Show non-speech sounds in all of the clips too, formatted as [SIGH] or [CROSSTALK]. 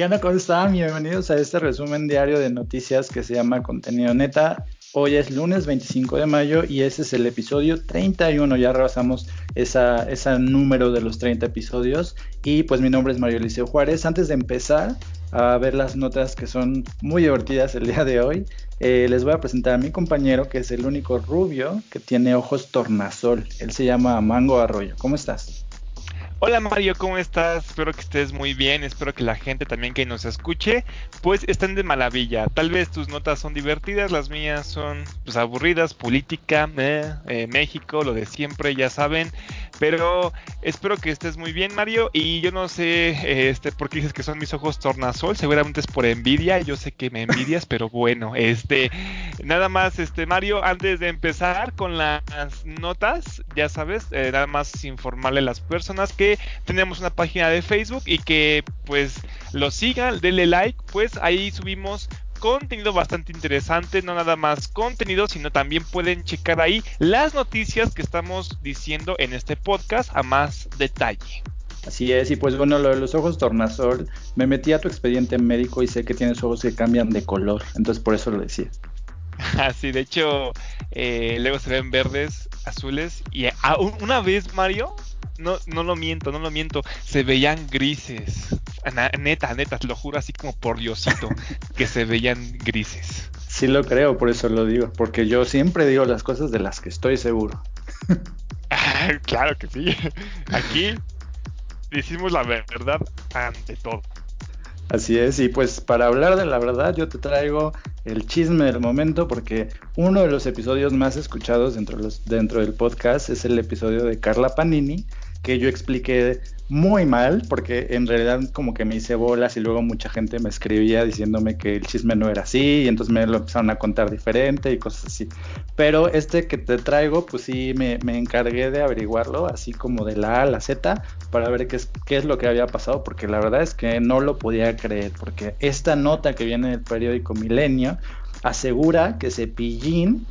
¿Qué? ¿Cómo están? Bienvenidos a este resumen diario de noticias que se llama Contenido Neta. Hoy es lunes 25 de mayo y ese es el episodio 31. Ya rebasamos ese número de los 30 episodios. Y pues mi nombre es Mario Eliseo Juárez. Antes de empezar a ver las notas que son muy divertidas el día de hoy, eh, les voy a presentar a mi compañero que es el único rubio que tiene ojos tornasol. Él se llama Mango Arroyo. ¿Cómo estás? Hola Mario, ¿cómo estás? Espero que estés muy bien, espero que la gente también que nos escuche, pues estén de maravilla. Tal vez tus notas son divertidas, las mías son pues aburridas, política, eh, eh, México, lo de siempre, ya saben. Pero espero que estés muy bien, Mario. Y yo no sé este, por qué dices que son mis ojos tornasol. Seguramente es por envidia. Yo sé que me envidias, pero bueno, este, nada más, este, Mario, antes de empezar con las notas, ya sabes, eh, nada más informarle a las personas que tenemos una página de Facebook y que pues lo sigan, denle like, pues ahí subimos contenido bastante interesante, no nada más contenido, sino también pueden checar ahí las noticias que estamos diciendo en este podcast a más detalle. Así es, y pues bueno, lo de los ojos tornasol, me metí a tu expediente médico y sé que tienes ojos que cambian de color, entonces por eso lo decía. [LAUGHS] Así, de hecho, eh, luego se ven verdes, azules, y una vez, Mario, no, no lo miento, no lo miento, se veían grises. Neta, neta, te lo juro así como por Diosito, [LAUGHS] que se veían grises. Sí lo creo, por eso lo digo, porque yo siempre digo las cosas de las que estoy seguro. [LAUGHS] claro que sí. Aquí decimos la verdad ante todo. Así es, y pues para hablar de la verdad yo te traigo el chisme del momento porque uno de los episodios más escuchados dentro, los, dentro del podcast es el episodio de Carla Panini, que yo expliqué muy mal, porque en realidad como que me hice bolas y luego mucha gente me escribía diciéndome que el chisme no era así y entonces me lo empezaron a contar diferente y cosas así. Pero este que te traigo, pues sí, me, encargué de averiguarlo, así como de la A a la Z, para ver qué es, qué es lo que había pasado, porque la verdad es que no lo podía creer, porque esta nota que viene del periódico Milenio asegura que Cepillín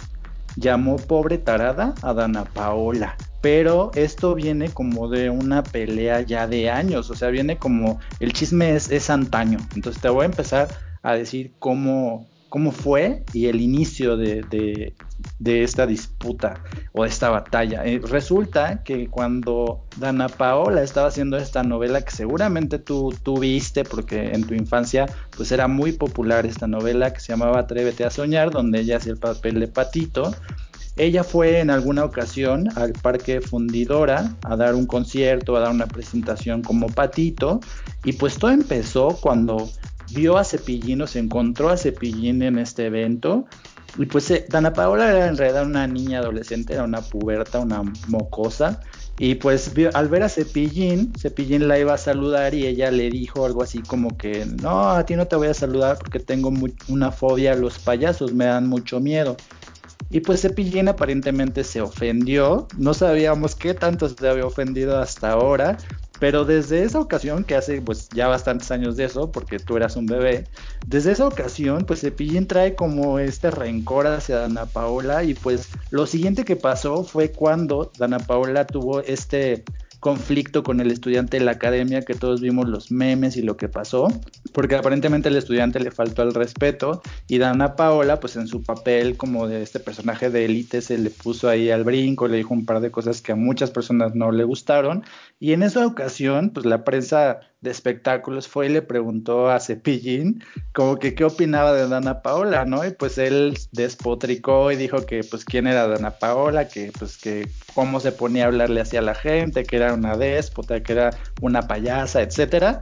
llamó pobre tarada a Dana Paola pero esto viene como de una pelea ya de años, o sea, viene como el chisme es, antaño. Entonces te voy a empezar a decir cómo, cómo fue y el inicio de, esta disputa o de esta batalla. Eh, resulta que cuando Dana Paola estaba haciendo esta novela que seguramente tú, tú viste porque en tu infancia pues era muy popular esta novela que se llamaba Atrévete a soñar, donde ella hacía el papel de patito ella fue en alguna ocasión al Parque Fundidora a dar un concierto, a dar una presentación como patito, y pues todo empezó cuando vio a Cepillín o se encontró a Cepillín en este evento. Y pues eh, Dana Paola era en realidad una niña adolescente, era una puberta, una mocosa. Y pues al ver a Cepillín, Cepillín la iba a saludar y ella le dijo algo así como que, no, a ti no te voy a saludar porque tengo una fobia a los payasos, me dan mucho miedo. Y pues Cepillín aparentemente se ofendió, no sabíamos qué tanto se había ofendido hasta ahora, pero desde esa ocasión, que hace pues ya bastantes años de eso, porque tú eras un bebé, desde esa ocasión pues Cepillín trae como este rencor hacia Dana Paola y pues lo siguiente que pasó fue cuando Dana Paola tuvo este conflicto con el estudiante de la academia, que todos vimos los memes y lo que pasó, porque aparentemente el estudiante le faltó el respeto y Dana Paola, pues en su papel como de este personaje de élite, se le puso ahí al brinco, le dijo un par de cosas que a muchas personas no le gustaron y en esa ocasión, pues la prensa de espectáculos fue y le preguntó a Cepillín como que qué opinaba de Dana Paola, ¿no? Y pues él despotricó y dijo que pues quién era Dana Paola, que pues que cómo se ponía a hablarle hacia la gente, que era una déspota, que era una payasa, etcétera.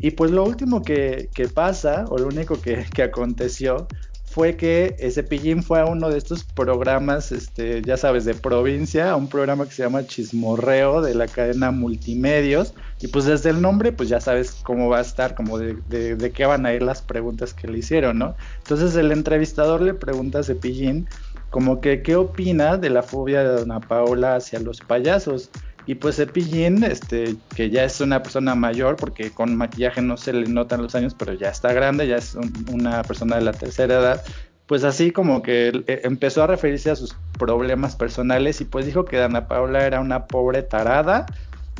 Y pues lo último que, que pasa, o lo único que, que aconteció, fue que ese pillín fue a uno de estos programas, este, ya sabes, de provincia, a un programa que se llama Chismorreo de la cadena Multimedios. Y pues desde el nombre, pues ya sabes cómo va a estar, como de, de, qué van a ir las preguntas que le hicieron, ¿no? Entonces el entrevistador le pregunta a Cepillín como que qué opina de la fobia de Dona Paola hacia los payasos. Y pues Cepillín, este, que ya es una persona mayor, porque con maquillaje no se le notan los años, pero ya está grande, ya es una persona de la tercera edad, pues así como que eh, empezó a referirse a sus problemas personales y pues dijo que Dana Paula era una pobre tarada.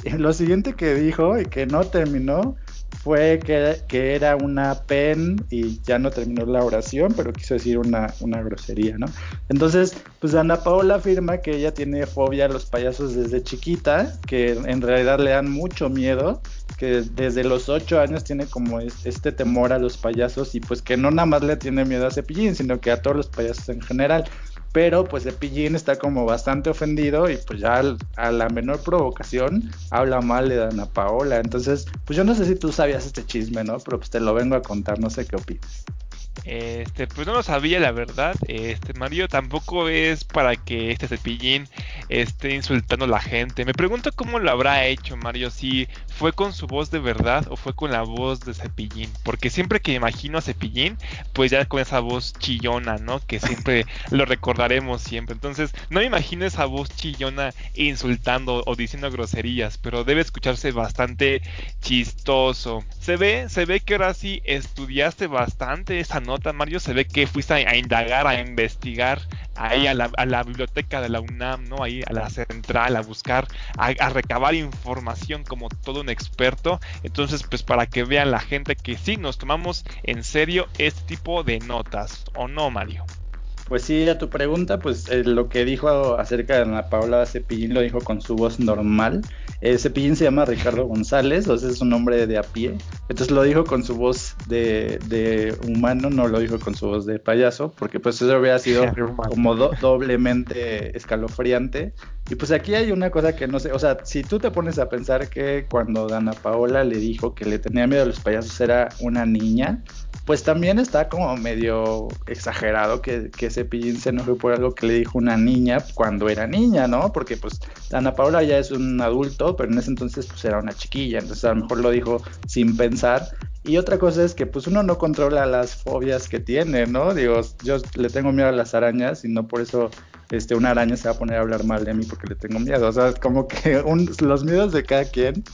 Y lo siguiente que dijo y que no terminó fue que, que, era una pen y ya no terminó la oración, pero quiso decir una, una grosería, ¿no? Entonces, pues Ana Paola afirma que ella tiene fobia a los payasos desde chiquita, que en realidad le dan mucho miedo, que desde los ocho años tiene como este temor a los payasos y pues que no nada más le tiene miedo a Cepillín, sino que a todos los payasos en general pero pues Cepillín está como bastante ofendido y pues ya a la menor provocación habla mal de Dana Paola. Entonces, pues yo no sé si tú sabías este chisme, ¿no? Pero pues te lo vengo a contar, no sé qué opinas. Este, pues no lo sabía la verdad. Este, Mario tampoco es para que este cepillín esté insultando a la gente. Me pregunto cómo lo habrá hecho Mario, si fue con su voz de verdad o fue con la voz de cepillín. Porque siempre que imagino a cepillín, pues ya con esa voz chillona, ¿no? Que siempre [LAUGHS] lo recordaremos siempre. Entonces, no me imagino esa voz chillona insultando o diciendo groserías, pero debe escucharse bastante chistoso. Se ve, se ve que ahora sí estudiaste bastante esa nota, Mario, se ve que fuiste a, indagar, a investigar ahí a la, biblioteca de la UNAM, ¿no? Ahí a la central, a buscar, a, recabar información como todo un experto. Entonces, pues para que vean la gente que sí nos tomamos en serio este tipo de notas, ¿o no, Mario? Pues sí, a tu pregunta, pues eh, lo que dijo acerca de Ana Paula Cepillín lo dijo con su voz normal. Eh, Cepillín se llama Ricardo González, o sea, es un nombre de a pie. Entonces lo dijo con su voz de, humano, no lo dijo con su voz de payaso, porque pues eso hubiera sido [LAUGHS] como doblemente escalofriante. Y pues aquí hay una cosa que no sé, o sea, si tú te pones a pensar que cuando Dana Paola le dijo que le tenía miedo a los payasos era una niña, pues también está como medio exagerado que, que Cepillín se enoje por algo que le dijo una niña cuando era niña, ¿no? Porque pues Ana Paula ya es un adulto, pero en ese entonces pues era una chiquilla, entonces a lo mejor lo dijo sin pensar. Y otra cosa es que pues uno no controla las fobias que tiene, ¿no? Digo, yo le tengo miedo a las arañas y no por eso este, una araña se va a poner a hablar mal de mí porque le tengo miedo. O sea, como que los miedos de cada quien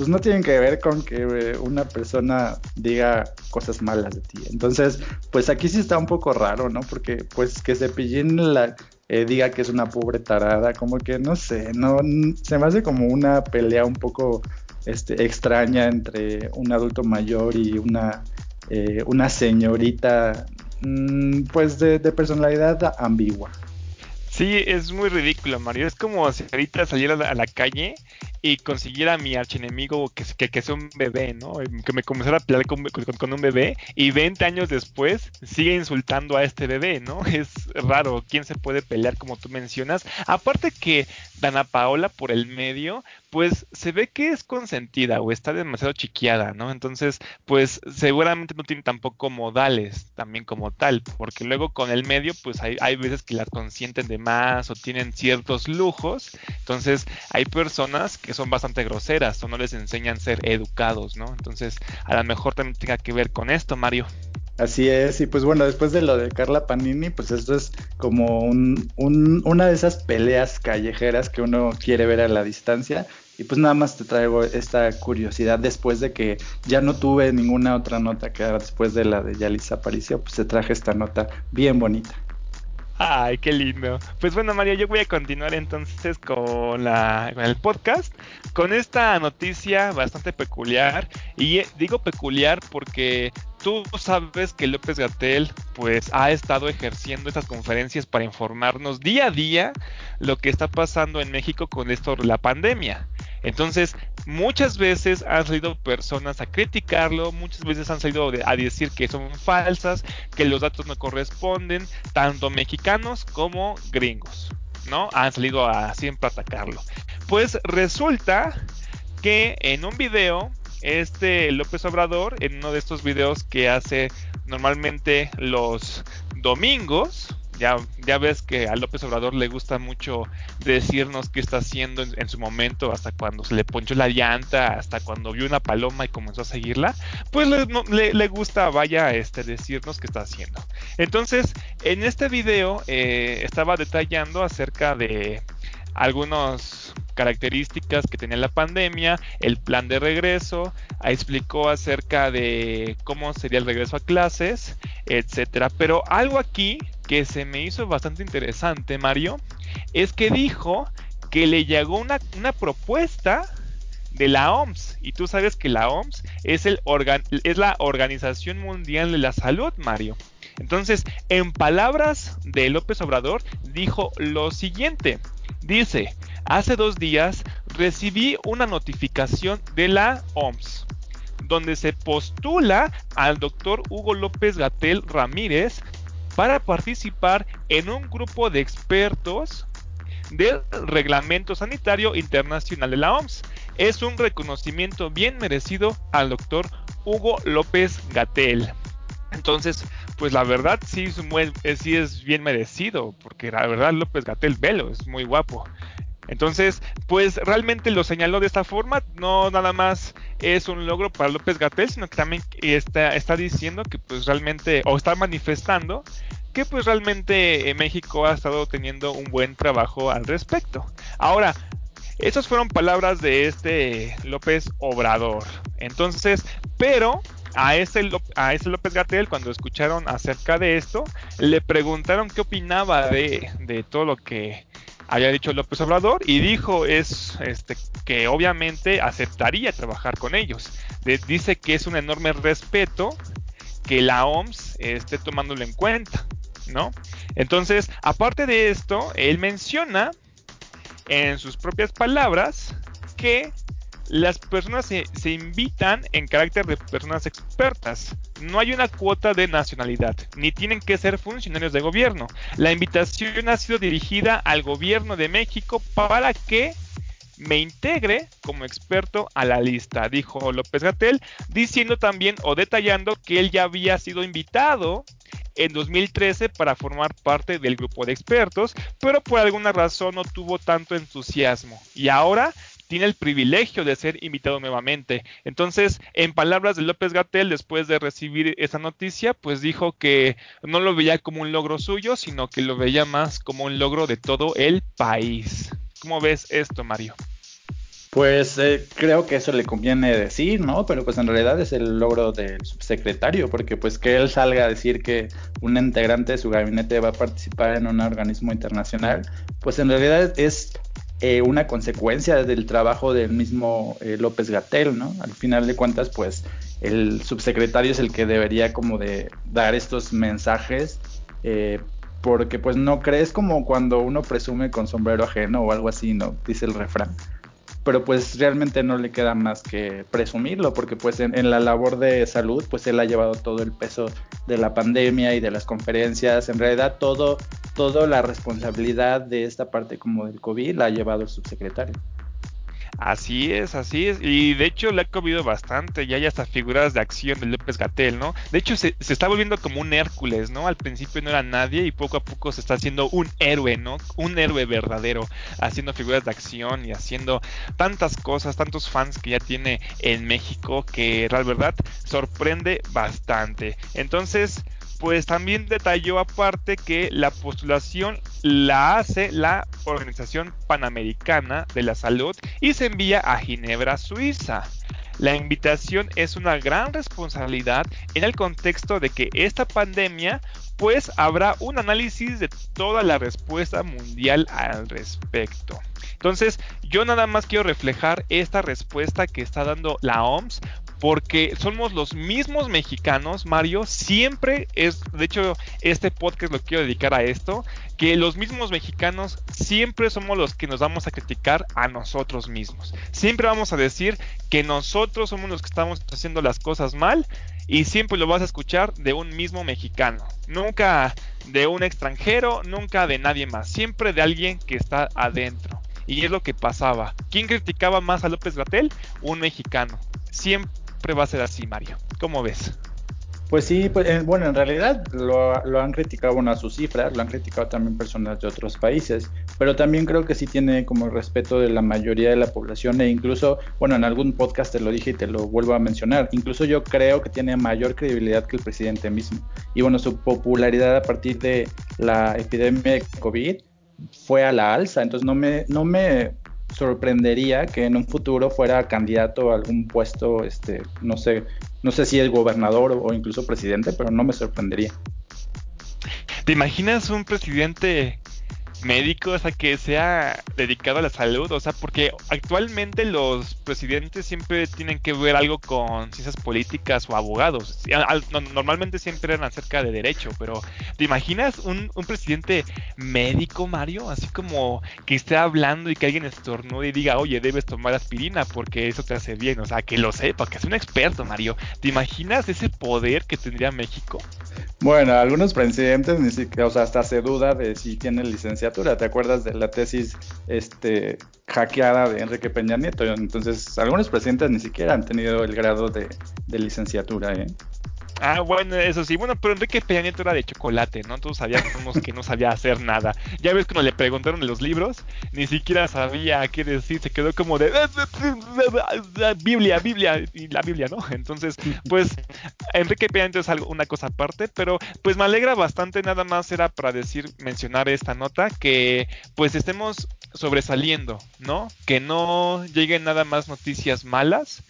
pues no tienen que ver con que eh, una persona diga cosas malas de ti. Entonces, pues aquí sí está un poco raro, ¿no? Porque pues que Cepillín la, eh, diga que es una pobre tarada, como que no sé, no se me hace como una pelea un poco este, extraña entre un adulto mayor y una, eh, una señorita, mm, pues de, de personalidad ambigua. Sí, es muy ridículo, Mario. Es como si ahorita saliera a la calle y consiguiera a mi archienemigo que, que, sea un bebé, ¿no? Que me comenzara a pelear con, un bebé y 20 años después sigue insultando a este bebé, ¿no? [LAUGHS] Es raro, ¿quién se puede pelear como tú mencionas? Aparte que Dana Paola por el medio, pues se ve que es consentida o está demasiado chiquiada, ¿no? Entonces, pues seguramente no tiene tampoco modales también como tal, porque luego con el medio, pues hay, hay veces que las consienten de más o tienen ciertos lujos, entonces hay personas que son bastante groseras o no les enseñan a ser educados, ¿no? Entonces, a lo mejor también tenga que ver con esto, Mario. Así es, y pues bueno, después de lo de Carla Panini, pues esto es como un, una de esas peleas callejeras que uno quiere ver a la distancia. Y pues nada más te traigo esta curiosidad después de que ya no tuve ninguna otra nota que después de la de Yalisa Aparicio, pues te traje esta nota bien bonita. Ay, qué lindo. Pues bueno, Mario, yo voy a continuar entonces con, la, con el podcast, con esta noticia bastante peculiar. Y digo peculiar porque tú sabes que López Gatel pues ha estado ejerciendo estas conferencias para informarnos día a día lo que está pasando en México con esto la pandemia. Entonces, muchas veces han salido personas a criticarlo, muchas veces han salido a decir que son falsas, que los datos no corresponden, tanto mexicanos como gringos, ¿no? Han salido a siempre atacarlo. Pues resulta que en un video, este López Obrador, en uno de estos videos que hace normalmente los domingos, ya, ya ves que a López Obrador le gusta mucho decirnos qué está haciendo en, su momento, hasta cuando se le ponchó la llanta, hasta cuando vio una paloma y comenzó a seguirla, pues le, le, gusta, vaya, este, decirnos qué está haciendo. Entonces, en este video eh, estaba detallando acerca de algunas características que tenía la pandemia, el plan de regreso, explicó acerca de cómo sería el regreso a clases, etcétera. Pero algo aquí que se me hizo bastante interesante, Mario, es que dijo que le llegó una, una propuesta de la OMS. Y tú sabes que la OMS es, el es la Organización Mundial de la Salud, Mario. Entonces, en palabras de López Obrador, dijo lo siguiente. Dice, hace dos días recibí una notificación de la OMS donde se postula al doctor Hugo López Gatel Ramírez para participar en un grupo de expertos del Reglamento Sanitario Internacional de la OMS. Es un reconocimiento bien merecido al doctor Hugo López Gatel. Entonces, pues la verdad sí es, eh, sí es bien merecido, porque la verdad López Gatel Velo es muy guapo. Entonces, pues realmente lo señaló de esta forma, no nada más es un logro para López Gatel, sino que también está, está diciendo que pues realmente, o está manifestando que pues realmente eh, México ha estado teniendo un buen trabajo al respecto. Ahora, esas fueron palabras de este López Obrador. Entonces, pero a ese, López Gatel, cuando escucharon acerca de esto, le preguntaron qué opinaba de, de todo lo que había dicho López Obrador y dijo es este que obviamente aceptaría trabajar con ellos. dice que es un enorme respeto que la OMS esté tomándolo en cuenta, ¿no? Entonces, aparte de esto, él menciona en sus propias palabras que las personas se, invitan en carácter de personas expertas. No hay una cuota de nacionalidad, ni tienen que ser funcionarios de gobierno. La invitación ha sido dirigida al gobierno de México para que me integre como experto a la lista, dijo López Gatel, diciendo también o detallando que él ya había sido invitado en 2013 para formar parte del grupo de expertos, pero por alguna razón no tuvo tanto entusiasmo. Y ahora tiene el privilegio de ser invitado nuevamente. Entonces, en palabras de López Gatel, después de recibir esa noticia, pues dijo que no lo veía como un logro suyo, sino que lo veía más como un logro de todo el país. ¿Cómo ves esto, Mario? Pues eh, creo que eso le conviene decir, ¿no? Pero pues en realidad es el logro del subsecretario, porque pues que él salga a decir que un integrante de su gabinete va a participar en un organismo internacional, pues en realidad es eh, una consecuencia del trabajo del mismo eh, López Gatel, ¿no? Al final de cuentas, pues el subsecretario es el que debería como de dar estos mensajes, eh, porque pues no crees como cuando uno presume con sombrero ajeno o algo así, ¿no? Dice el refrán pero pues realmente no le queda más que presumirlo, porque pues en, la labor de salud, pues él ha llevado todo el peso de la pandemia y de las conferencias, en realidad todo, toda la responsabilidad de esta parte como del COVID la ha llevado el subsecretario. Así es, así es. Y de hecho le ha comido bastante. Ya hay hasta figuras de acción de López Gatel, ¿no? De hecho se, está volviendo como un Hércules, ¿no? Al principio no era nadie y poco a poco se está haciendo un héroe, ¿no? Un héroe verdadero. Haciendo figuras de acción y haciendo tantas cosas, tantos fans que ya tiene en México que la verdad sorprende bastante. Entonces pues también detalló aparte que la postulación la hace la Organización Panamericana de la Salud y se envía a Ginebra, Suiza. La invitación es una gran responsabilidad en el contexto de que esta pandemia pues habrá un análisis de toda la respuesta mundial al respecto. Entonces, yo nada más quiero reflejar esta respuesta que está dando la OMS porque somos los mismos mexicanos, Mario, siempre es, de hecho, este podcast lo quiero dedicar a esto, que los mismos mexicanos siempre somos los que nos vamos a criticar a nosotros mismos. Siempre vamos a decir que nosotros somos los que estamos haciendo las cosas mal y siempre lo vas a escuchar de un mismo mexicano, nunca de un extranjero, nunca de nadie más, siempre de alguien que está adentro. Y es lo que pasaba. ¿Quién criticaba más a López Gatel? Un mexicano. Siempre va a ser así, Mario. ¿Cómo ves? Pues sí, pues, eh, bueno, en realidad lo, han criticado bueno, a sus cifras, lo han criticado también personas de otros países, pero también creo que sí tiene como el respeto de la mayoría de la población e incluso, bueno, en algún podcast te lo dije y te lo vuelvo a mencionar, incluso yo creo que tiene mayor credibilidad que el presidente mismo. Y bueno, su popularidad a partir de la epidemia de COVID fue a la alza, entonces no me, no me sorprendería que en un futuro fuera candidato a algún puesto, este, no sé, no sé si es gobernador o, incluso presidente, pero no me sorprendería. ¿Te imaginas un presidente médico, o sea, que sea dedicado a la salud, o sea, porque actualmente los presidentes siempre tienen que ver algo con ciencias políticas o abogados. Normalmente siempre eran acerca de derecho, pero ¿te imaginas un, un presidente médico, Mario? Así como que esté hablando y que alguien estornude y diga, oye, debes tomar aspirina porque eso te hace bien, o sea, que lo sepa, que es un experto, Mario. ¿Te imaginas ese poder que tendría México? Bueno, algunos presidentes ni siquiera, o sea, hasta se duda de si tienen ¿Te acuerdas de la tesis este, hackeada de Enrique Peña Nieto? Entonces, algunos presidentes ni siquiera han tenido el grado de, de licenciatura, ¿eh? Ah, bueno, eso sí. Bueno, pero Enrique Peña Nieto era de chocolate, ¿no? Todos sabíamos que no sabía hacer nada. Ya ves cuando le preguntaron los libros, ni siquiera sabía qué decir. Se quedó como de Biblia, Biblia y la Biblia, ¿no? Entonces, pues Enrique Peña Nieto es algo, una cosa aparte, pero pues me alegra bastante. Nada más era para decir, mencionar esta nota que pues estemos sobresaliendo, ¿no? Que no lleguen nada más noticias malas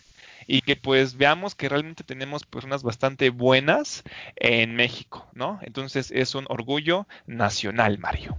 y que pues veamos que realmente tenemos personas bastante buenas en México, ¿no? Entonces es un orgullo nacional, Mario.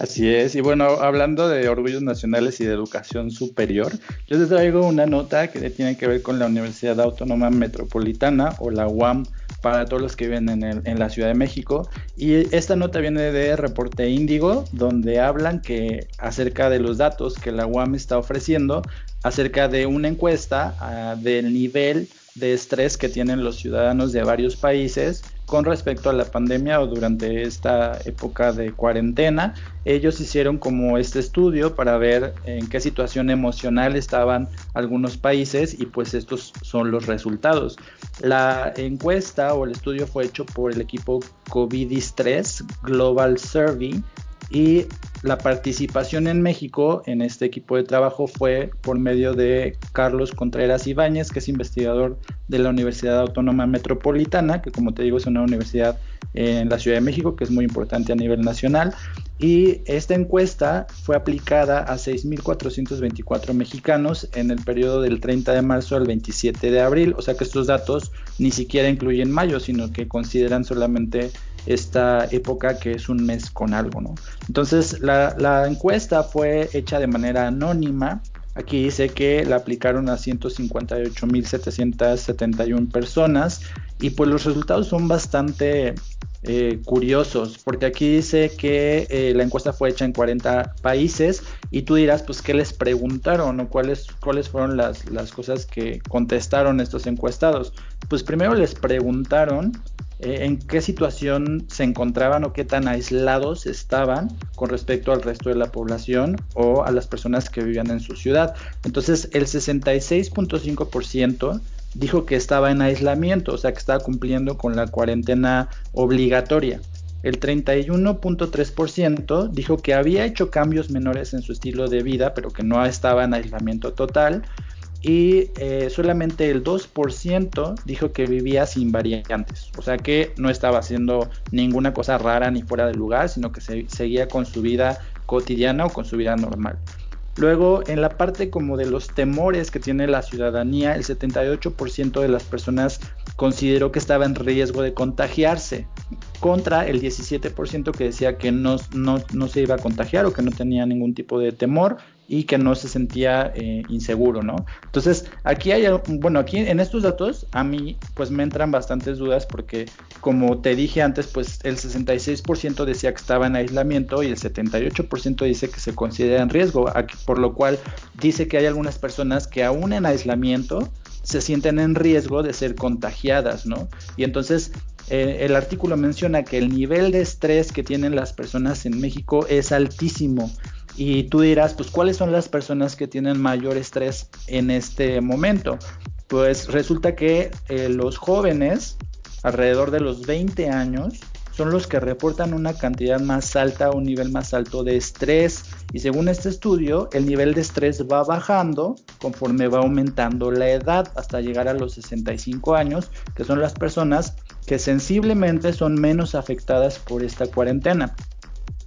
Así es, y bueno, hablando de orgullos nacionales y de educación superior, yo les traigo una nota que tiene que ver con la Universidad Autónoma Metropolitana o la UAM para todos los que viven en, en, la Ciudad de México. Y esta nota viene de Reporte Índigo, donde hablan que acerca de los datos que la UAM está ofreciendo acerca de una encuesta uh, del nivel de estrés que tienen los ciudadanos de varios países con respecto a la pandemia o durante esta época de cuarentena. Ellos hicieron como este estudio para ver en qué situación emocional estaban algunos países y pues estos son los resultados. La encuesta o el estudio fue hecho por el equipo COVID-3 Global Survey y la participación en México en este equipo de trabajo fue por medio de Carlos Contreras Ibáñez, que es investigador de la Universidad Autónoma Metropolitana, que como te digo es una universidad en la Ciudad de México que es muy importante a nivel nacional. Y esta encuesta fue aplicada a 6.424 mexicanos en el periodo del 30 de marzo al 27 de abril, o sea que estos datos ni siquiera incluyen mayo, sino que consideran solamente esta época que es un mes con algo, ¿no? Entonces la, la encuesta fue hecha de manera anónima. Aquí dice que la aplicaron a 158.771 personas y pues los resultados son bastante eh, curiosos, porque aquí dice que eh, la encuesta fue hecha en 40 países y tú dirás, pues, ¿qué les preguntaron o cuáles, cuáles fueron las, las cosas que contestaron estos encuestados? Pues primero les preguntaron eh, en qué situación se encontraban o qué tan aislados estaban con respecto al resto de la población o a las personas que vivían en su ciudad. Entonces, el 66.5% dijo que estaba en aislamiento, o sea, que estaba cumpliendo con la cuarentena obligatoria. El 31.3% dijo que había hecho cambios menores en su estilo de vida, pero que no estaba en aislamiento total y eh, solamente el 2% dijo que vivía sin variantes, o sea que no estaba haciendo ninguna cosa rara ni fuera de lugar, sino que se, seguía con su vida cotidiana o con su vida normal. Luego, en la parte como de los temores que tiene la ciudadanía, el 78% de las personas consideró que estaba en riesgo de contagiarse, contra el 17% que decía que no, no, no, se iba a contagiar o que no tenía ningún tipo de temor y que no se sentía eh, inseguro, ¿no? Entonces, aquí hay, bueno, aquí en estos datos a mí pues me entran bastantes dudas porque como te dije antes, pues el 66% decía que estaba en aislamiento y el 78% dice que se considera en riesgo, por lo cual dice que hay algunas personas que aún en aislamiento se sienten en riesgo de ser contagiadas, ¿no? Y entonces eh, el artículo menciona que el nivel de estrés que tienen las personas en México es altísimo. Y tú dirás, pues, ¿cuáles son las personas que tienen mayor estrés en este momento? Pues resulta que eh, los jóvenes, alrededor de los 20 años, son los que reportan una cantidad más alta, un nivel más alto de estrés. Y según este estudio, el nivel de estrés va bajando conforme va aumentando la edad hasta llegar a los 65 años, que son las personas que sensiblemente son menos afectadas por esta cuarentena.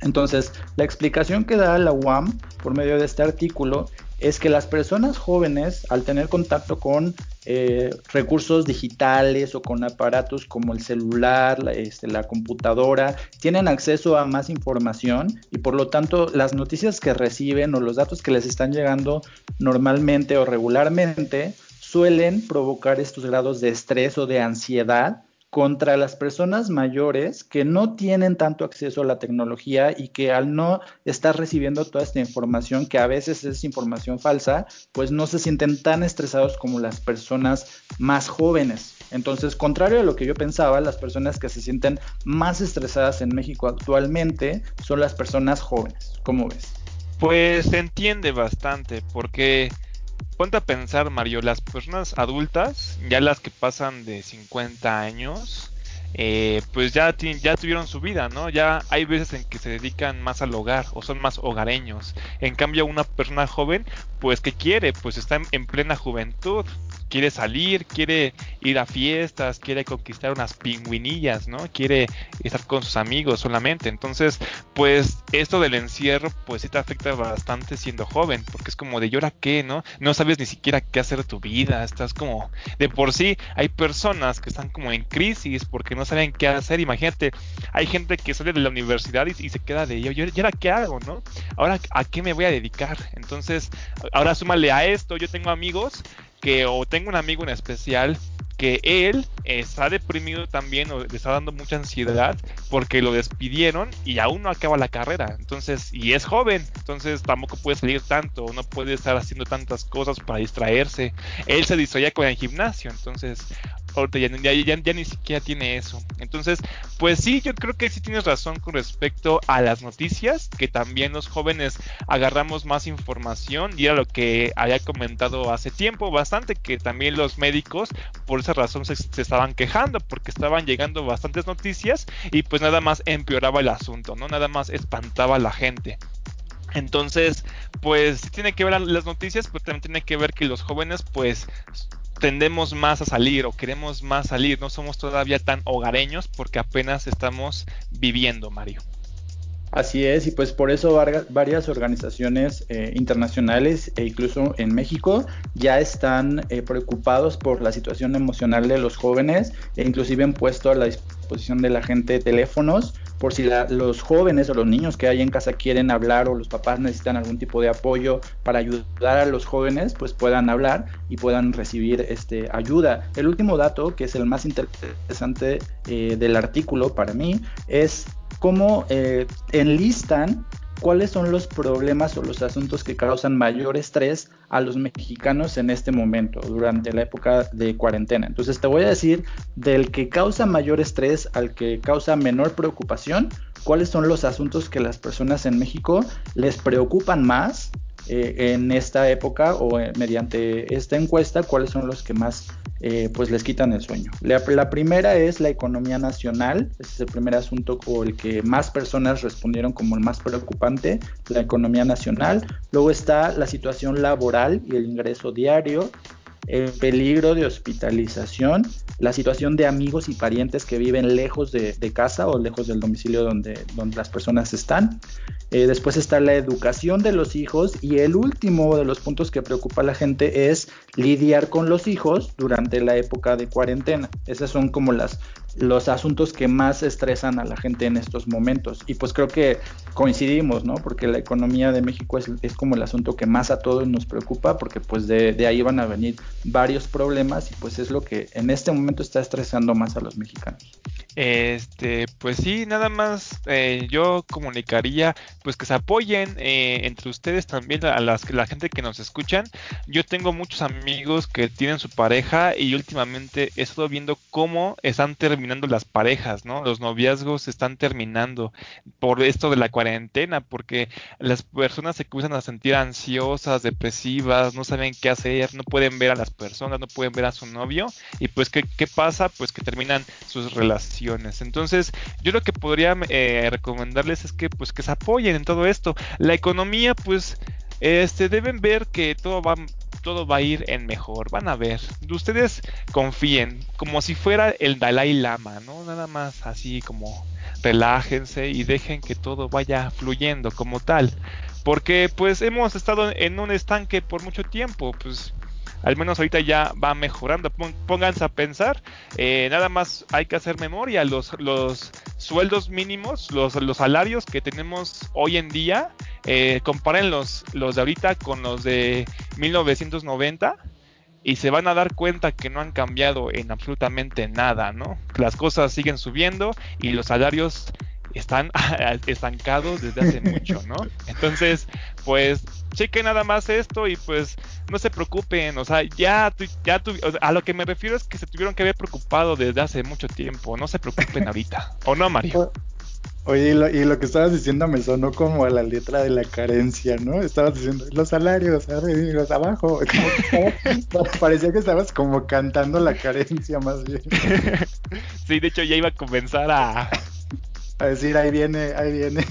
Entonces, la explicación que da la UAM por medio de este artículo es que las personas jóvenes, al tener contacto con eh, recursos digitales o con aparatos como el celular, la, este, la computadora, tienen acceso a más información y por lo tanto las noticias que reciben o los datos que les están llegando normalmente o regularmente suelen provocar estos grados de estrés o de ansiedad contra las personas mayores que no tienen tanto acceso a la tecnología y que al no estar recibiendo toda esta información, que a veces es información falsa, pues no se sienten tan estresados como las personas más jóvenes. Entonces, contrario a lo que yo pensaba, las personas que se sienten más estresadas en México actualmente son las personas jóvenes. ¿Cómo ves? Pues se entiende bastante porque ponte a pensar, Mario, las personas adultas, ya las que pasan de 50 años, eh, pues ya, ya tuvieron su vida, ¿no? Ya hay veces en que se dedican más al hogar o son más hogareños. En cambio, una persona joven, pues que quiere, pues está en plena juventud quiere salir, quiere ir a fiestas, quiere conquistar unas pingüinillas, ¿no? Quiere estar con sus amigos solamente. Entonces, pues esto del encierro, pues sí te afecta bastante siendo joven, porque es como de llora qué, ¿no? No sabes ni siquiera qué hacer de tu vida, estás como de por sí hay personas que están como en crisis porque no saben qué hacer. Imagínate, hay gente que sale de la universidad y, se queda de yo, ¿y ahora qué hago, no? Ahora a qué me voy a dedicar. Entonces, ahora súmale a esto, yo tengo amigos que o tengo un amigo en especial que él está deprimido también o le está dando mucha ansiedad porque lo despidieron y aún no acaba la carrera. Entonces, y es joven, entonces tampoco puede salir tanto, no puede estar haciendo tantas cosas para distraerse. Él se distraía con el gimnasio, entonces ahorita ya, ni siquiera tiene eso. Entonces, pues sí, yo creo que sí tienes razón con respecto a las noticias, que también los jóvenes agarramos más información y era lo que había comentado hace tiempo bastante, que también los médicos por esa razón se, estaban quejando, porque estaban llegando bastantes noticias y pues nada más empeoraba el asunto, ¿no? Nada más espantaba a la gente. Entonces, pues sí tiene que ver las noticias, pero también tiene que ver que los jóvenes pues tendemos más a salir o queremos más salir, no somos todavía tan hogareños porque apenas estamos viviendo, Mario. Así es, y pues por eso varias organizaciones eh, internacionales e incluso en México ya están eh, preocupados por la situación emocional de los jóvenes e inclusive han puesto a la disposición de la gente teléfonos por si los jóvenes o los niños que hay en casa quieren hablar o los papás necesitan algún tipo de apoyo para ayudar a los jóvenes, pues puedan hablar y puedan recibir este, ayuda. El último dato, que es el más interesante eh, del artículo para mí, es cómo eh, enlistan cuáles son los problemas o los asuntos que causan mayor estrés a los mexicanos en este momento, durante la época de cuarentena. Entonces te voy a decir del que causa mayor estrés al que causa menor preocupación, cuáles son los asuntos que las personas en México les preocupan más eh, en esta época o eh, mediante esta encuesta, cuáles son los que más eh, pues les quitan el sueño. La, primera es la economía nacional, este es el primer asunto o el que más personas respondieron como el más preocupante, la economía nacional. Luego está la situación laboral y el ingreso diario, el peligro de hospitalización, la situación de amigos y parientes que viven lejos de, casa o lejos del domicilio donde, donde las personas están. Eh, después está la educación de los hijos y el último de los puntos que preocupa a la gente es lidiar con los hijos durante la época de cuarentena. Esos son como las, los asuntos que más estresan a la gente en estos momentos. Y pues creo que coincidimos, ¿no? Porque la economía de México es, es como el asunto que más a todos nos preocupa porque pues de, ahí van a venir varios problemas y pues es lo que en este momento está estresando más a los mexicanos. Este, pues sí, nada más eh, yo comunicaría pues que se apoyen eh, entre ustedes también a las la gente que nos escuchan. Yo tengo muchos amigos que tienen su pareja y últimamente he estado viendo cómo están terminando las parejas, ¿no? Los noviazgos están terminando por esto de la cuarentena, porque las personas se comienzan a sentir ansiosas, depresivas, no saben qué hacer, no pueden ver a las personas, no pueden ver a su novio y pues qué, qué pasa, pues que terminan sus relaciones entonces, yo lo que podría eh, recomendarles es que pues que se apoyen en todo esto. La economía, pues, este, deben ver que todo va todo va a ir en mejor. Van a ver. Ustedes confíen, como si fuera el Dalai Lama, ¿no? Nada más así como relájense y dejen que todo vaya fluyendo como tal. porque pues hemos estado en un estanque por mucho tiempo, pues al menos ahorita ya va mejorando. Pónganse a pensar, eh, nada más hay que hacer memoria, los, los sueldos mínimos, los, los salarios que tenemos hoy en día, eh, comparen los, los de ahorita con los de 1990 y se van a dar cuenta que no han cambiado en absolutamente nada, ¿no? Las cosas siguen subiendo y los salarios están [LAUGHS] estancados desde hace mucho, ¿no? Entonces, pues chequen nada más esto y pues no se preocupen, o sea, ya, ya a lo que me refiero es que se tuvieron que haber preocupado desde hace mucho tiempo, no se preocupen ahorita, ¿o no, Mario? [LAUGHS] Oye, y lo, que estabas diciendo me sonó como a la letra de la carencia, ¿no? Estabas diciendo los salarios, los abajo. [LAUGHS] parecía que estabas como cantando la carencia más bien. sí, de hecho ya iba a comenzar a... A decir, ahí viene, ahí viene.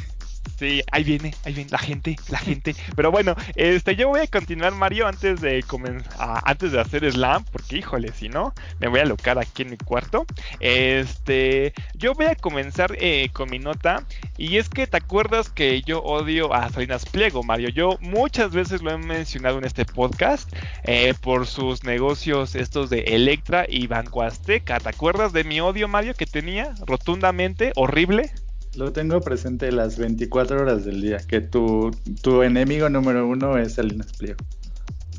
Sí, ahí viene, ahí viene la gente, la gente. Pero bueno, este, yo voy a continuar, Mario, antes de comenzar, antes de hacer slam, porque híjole, si no, me voy a locar aquí en mi cuarto. Este, yo voy a comenzar eh, con mi nota. Y es que te acuerdas que yo odio a Salinas Pliego, Mario. Yo muchas veces lo he mencionado en este podcast eh, por sus negocios estos de Electra y Banco Azteca. ¿Te acuerdas de mi odio, Mario, que tenía rotundamente horrible? Lo tengo presente las 24 horas del día, que tu, tu enemigo número uno es el Pliego.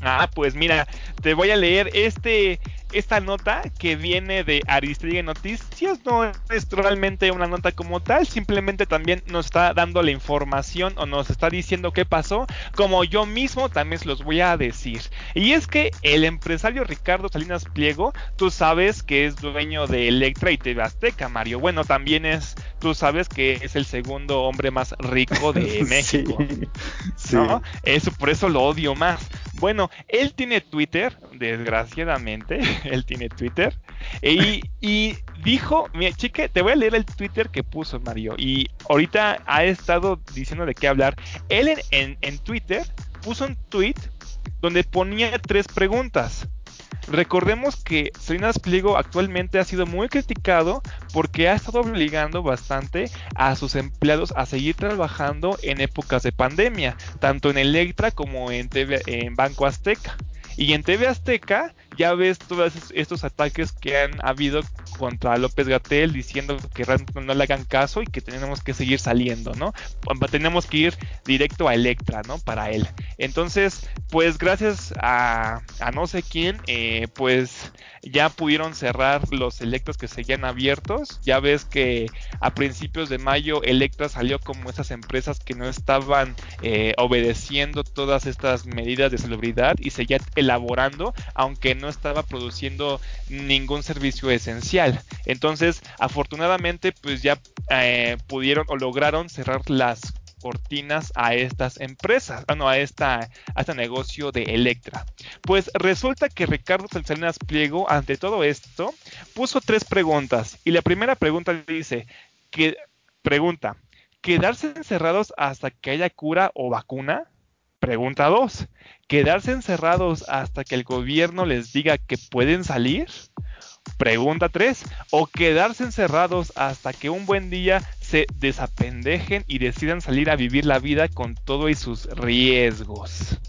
Ah, pues mira, te voy a leer este esta nota que viene de Aristegui Noticias no es realmente una nota como tal, simplemente también nos está dando la información o nos está diciendo qué pasó, como yo mismo también se los voy a decir. Y es que el empresario Ricardo Salinas Pliego, tú sabes que es dueño de Electra y TV Azteca, Mario. Bueno, también es, tú sabes que es el segundo hombre más rico de [LAUGHS] México. sí, ¿no? Eso, por eso lo odio más. Bueno, él tiene Twitter, desgraciadamente, [LAUGHS] él tiene Twitter. Y, dijo, mira, chique, te voy a leer el Twitter que puso Mario. Y ahorita ha estado diciendo de qué hablar. Él en, Twitter puso un tweet donde ponía tres preguntas. Recordemos que Salinas Pliego actualmente ha sido muy criticado porque ha estado obligando bastante a sus empleados a seguir trabajando en épocas de pandemia, tanto en Electra como en, en Banco Azteca. Y en TV Azteca ya ves todos estos ataques que han habido contra López Gatel diciendo que no le hagan caso y que tenemos que seguir saliendo, ¿no? Tenemos que ir directo a Electra, ¿no? Para él. Entonces, pues gracias a, no sé quién, eh, pues ya pudieron cerrar los Electras que seguían abiertos. Ya ves que a principios de mayo Electra salió como esas empresas que no estaban eh, obedeciendo todas estas medidas de salubridad y seguía elaborando, aunque no estaba produciendo ningún servicio esencial. Entonces, afortunadamente, pues ya eh, pudieron o lograron cerrar las cortinas a estas empresas, bueno, ah, a, esta, a este negocio de Electra. Pues resulta que Ricardo Salinas Pliego, ante todo esto, puso tres preguntas. Y la primera pregunta dice, que pregunta, ¿quedarse encerrados hasta que haya cura o vacuna? Pregunta 2. ¿Quedarse encerrados hasta que el gobierno les diga que pueden salir? Pregunta 3. ¿O quedarse encerrados hasta que un buen día se desapendejen y decidan salir a vivir la vida con todo y sus riesgos?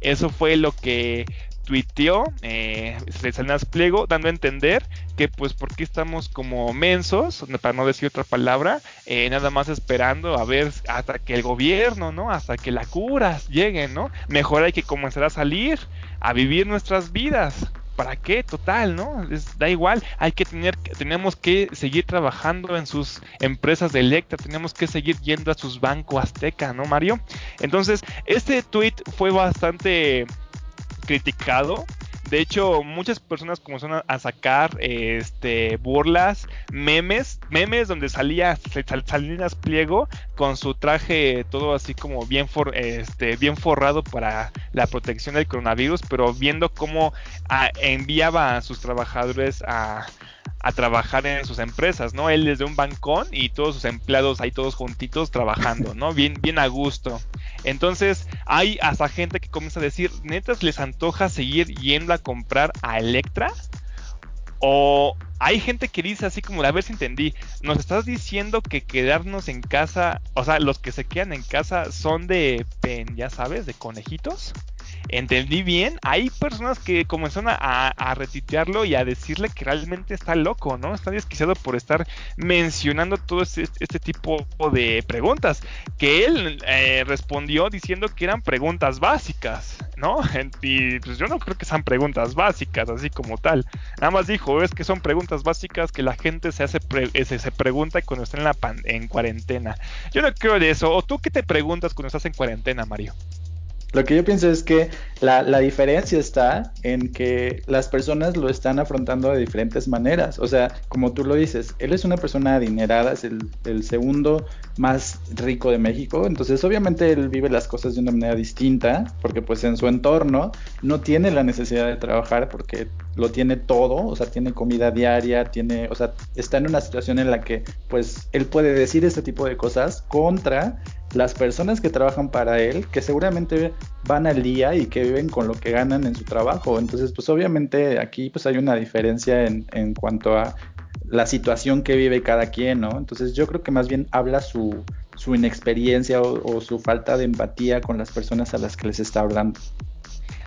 Eso fue lo que tuiteó eh, Salinas Pliego dando a entender que pues porque estamos como mensos, para no decir otra palabra, eh, nada más esperando a ver hasta que el gobierno, ¿no? Hasta que la cura llegue, ¿no? Mejor hay que comenzar a salir, a vivir nuestras vidas. ¿Para qué? Total, ¿no? da igual, hay que tener, tenemos que seguir trabajando en sus empresas de Electra, tenemos que seguir yendo a sus bancos Azteca, ¿no, Mario? Entonces, este tweet fue bastante criticado. De hecho, muchas personas comenzaron a sacar este burlas, memes, memes donde salía Salinas Pliego con su traje todo así como bien este bien forrado para la protección del coronavirus, pero viendo cómo ah, enviaba a sus trabajadores a a trabajar en sus empresas, ¿no? Él desde un bancón y todos sus empleados ahí todos juntitos trabajando, ¿no? Bien, bien a gusto. Entonces hay hasta gente que comienza a decir, netas les antoja seguir yendo a comprar a Electra o hay gente que dice así como, a ver si entendí, nos estás diciendo que quedarnos en casa, o sea, los que se quedan en casa son de, ya sabes, de conejitos entendí bien, hay personas que comenzaron a, a retitearlo y a decirle que realmente está loco, ¿no? Está desquiciado por estar mencionando todo este, este tipo de preguntas. Que él eh, respondió diciendo que eran preguntas básicas, ¿no? Y pues yo no creo que sean preguntas básicas, así como tal. Nada más dijo, es que son preguntas básicas que la gente se hace eh, se, pregunta cuando está en, la en cuarentena. Yo no creo de eso. ¿O tú qué te preguntas cuando estás en cuarentena, Mario? Lo que yo pienso es que la, la, diferencia está en que las personas lo están afrontando de diferentes maneras. O sea, como tú lo dices, él es una persona adinerada, es el, el, segundo más rico de México. Entonces, obviamente, él vive las cosas de una manera distinta, porque pues en su entorno no tiene la necesidad de trabajar porque lo tiene todo, o sea, tiene comida diaria, tiene, o sea, está en una situación en la que pues él puede decir este tipo de cosas contra las personas que trabajan para él, que seguramente van al día y que viven con lo que ganan en su trabajo. Entonces, pues obviamente aquí pues hay una diferencia en, en cuanto a la situación que vive cada quien, ¿no? Entonces yo creo que más bien habla su, su inexperiencia o, o su falta de empatía con las personas a las que les está hablando.